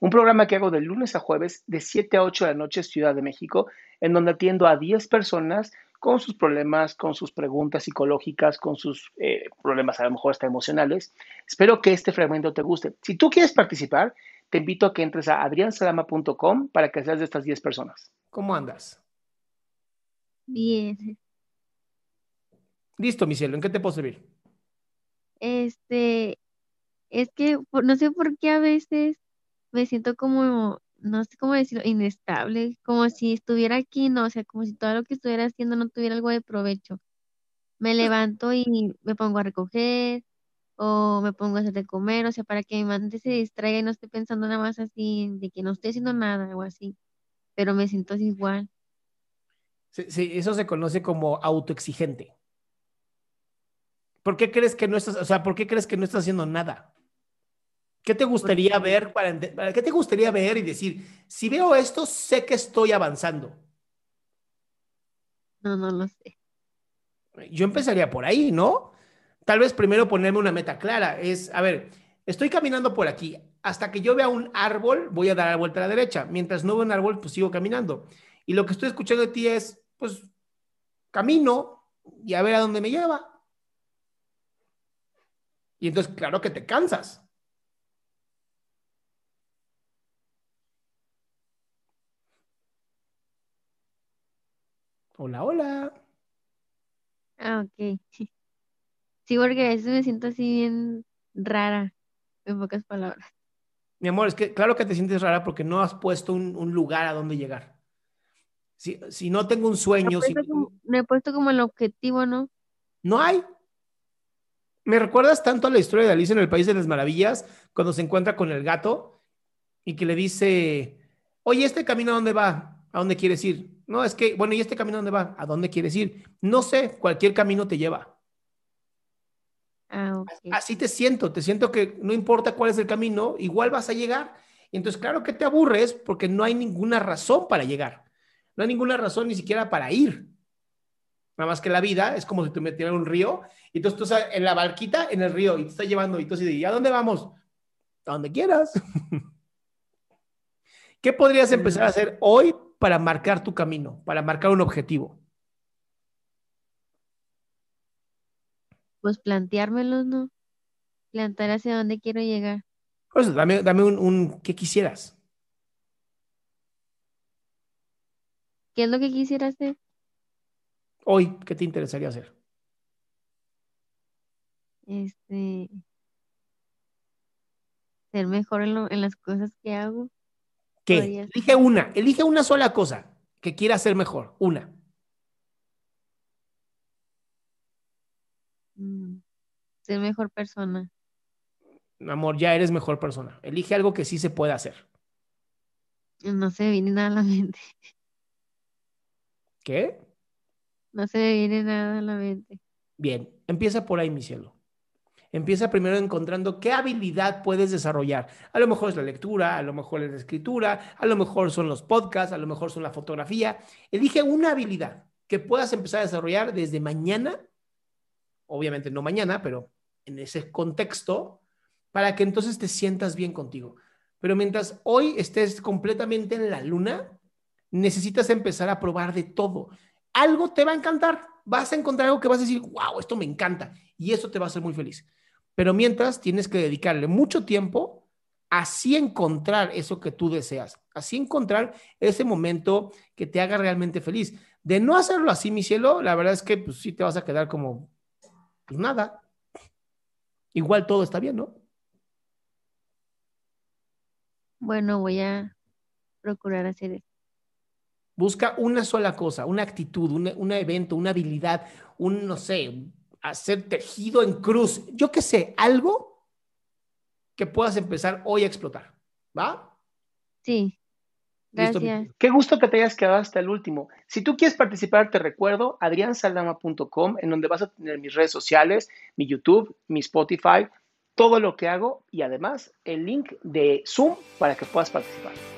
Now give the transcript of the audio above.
Un programa que hago de lunes a jueves de 7 a 8 de la noche Ciudad de México, en donde atiendo a 10 personas con sus problemas, con sus preguntas psicológicas, con sus eh, problemas a lo mejor hasta emocionales. Espero que este fragmento te guste. Si tú quieres participar, te invito a que entres a adriansalama.com para que seas de estas 10 personas. ¿Cómo andas? Bien. Listo, mi cielo. ¿En qué te puedo servir? Este, es que por- no sé por qué a veces me siento como, no sé cómo decirlo, inestable, como si estuviera aquí, no, o sea, como si todo lo que estuviera haciendo no tuviera algo de provecho. Me levanto y me pongo a recoger o me pongo a hacer de comer, o sea, para que mi mente se distraiga y no esté pensando nada más así, de que no estoy haciendo nada o así, pero me siento así igual. Sí, sí, eso se conoce como autoexigente. ¿Por qué crees que no estás, o sea, por qué crees que no estás haciendo nada? ¿Qué te gustaría ver para, qué te gustaría ver y decir, si veo esto, sé que estoy avanzando? No, no lo sé. Yo empezaría por ahí, ¿no? Tal vez primero ponerme una meta clara. Es, a ver, estoy caminando por aquí. Hasta que yo vea un árbol, voy a dar la vuelta a la derecha. Mientras no veo un árbol, pues sigo caminando. Y lo que estoy escuchando de ti es, pues, camino y a ver a dónde me lleva. Y entonces, claro que te cansas. Hola, hola. Ah, ok. Sí, porque a veces me siento así bien rara, en pocas palabras. Mi amor, es que claro que te sientes rara porque no has puesto un, un lugar a donde llegar. Si, si no tengo un Me he sueño, si puesto como, me he puesto como el objetivo, ¿no? no hay. Me recuerdas tanto a la historia de Alicia en el País de las Maravillas, cuando se encuentra con el gato y que le dice, oye, ¿este camino a dónde va? ¿A dónde quieres ir? No, es que, bueno, ¿y este camino dónde va? ¿A dónde quieres ir? No sé, cualquier camino te lleva. Ah. Así te siento, te siento que no importa cuál es el camino, igual vas a llegar. Y entonces, claro que te aburres porque no hay ninguna razón para llegar. No hay ninguna razón ni siquiera para ir. Nada más que la vida es como si te metieran en un río y entonces tú estás en la barquita en el río y te está llevando y tú así ¿y a dónde vamos? A donde quieras. ¿Qué podrías empezar a hacer hoy para marcar tu camino, para marcar un objetivo? Pues planteármelos, ¿no? Plantear hacia dónde quiero llegar. Pues dame, dame un, un ¿qué quisieras? ¿Qué es lo que quisiera hacer? Hoy, ¿qué te interesaría hacer? Este, ser mejor en, lo- en las cosas que hago. ¿Qué? Podría ser. Elige una, elige una sola cosa que quiera hacer mejor, una. Mm, ser mejor persona. Amor, ya eres mejor persona. Elige algo que sí se pueda hacer. No se me viene nada a la mente. ¿Qué? No se me viene nada a la mente. Bien, empieza por ahí, mi cielo. Empieza primero encontrando qué habilidad puedes desarrollar. A lo mejor es la lectura, a lo mejor es la escritura, a lo mejor son los podcasts, a lo mejor son la fotografía. Elige una habilidad que puedas empezar a desarrollar desde mañana obviamente no mañana, pero en ese contexto, para que entonces te sientas bien contigo. Pero mientras hoy estés completamente en la luna, necesitas empezar a probar de todo. Algo te va a encantar, vas a encontrar algo que vas a decir, wow, esto me encanta, y eso te va a hacer muy feliz. Pero mientras tienes que dedicarle mucho tiempo así encontrar eso que tú deseas, así encontrar ese momento que te haga realmente feliz. De no hacerlo así, mi cielo, la verdad es que pues sí te vas a quedar como, pues nada. Igual todo está bien, ¿no? Bueno, voy a procurar hacer eso. Busca una sola cosa, una actitud, un, evento, una habilidad, un, no sé, hacer tejido en cruz, yo qué sé, algo que puedas empezar hoy a explotar. ¿Va? Sí. Gracias. Qué gusto que te hayas quedado hasta el último. Si tú quieres participar, te recuerdo adriansaldama.com, en donde vas a tener mis redes sociales, mi YouTube, mi Spotify, todo lo que hago y además el link de Zoom para que puedas participar.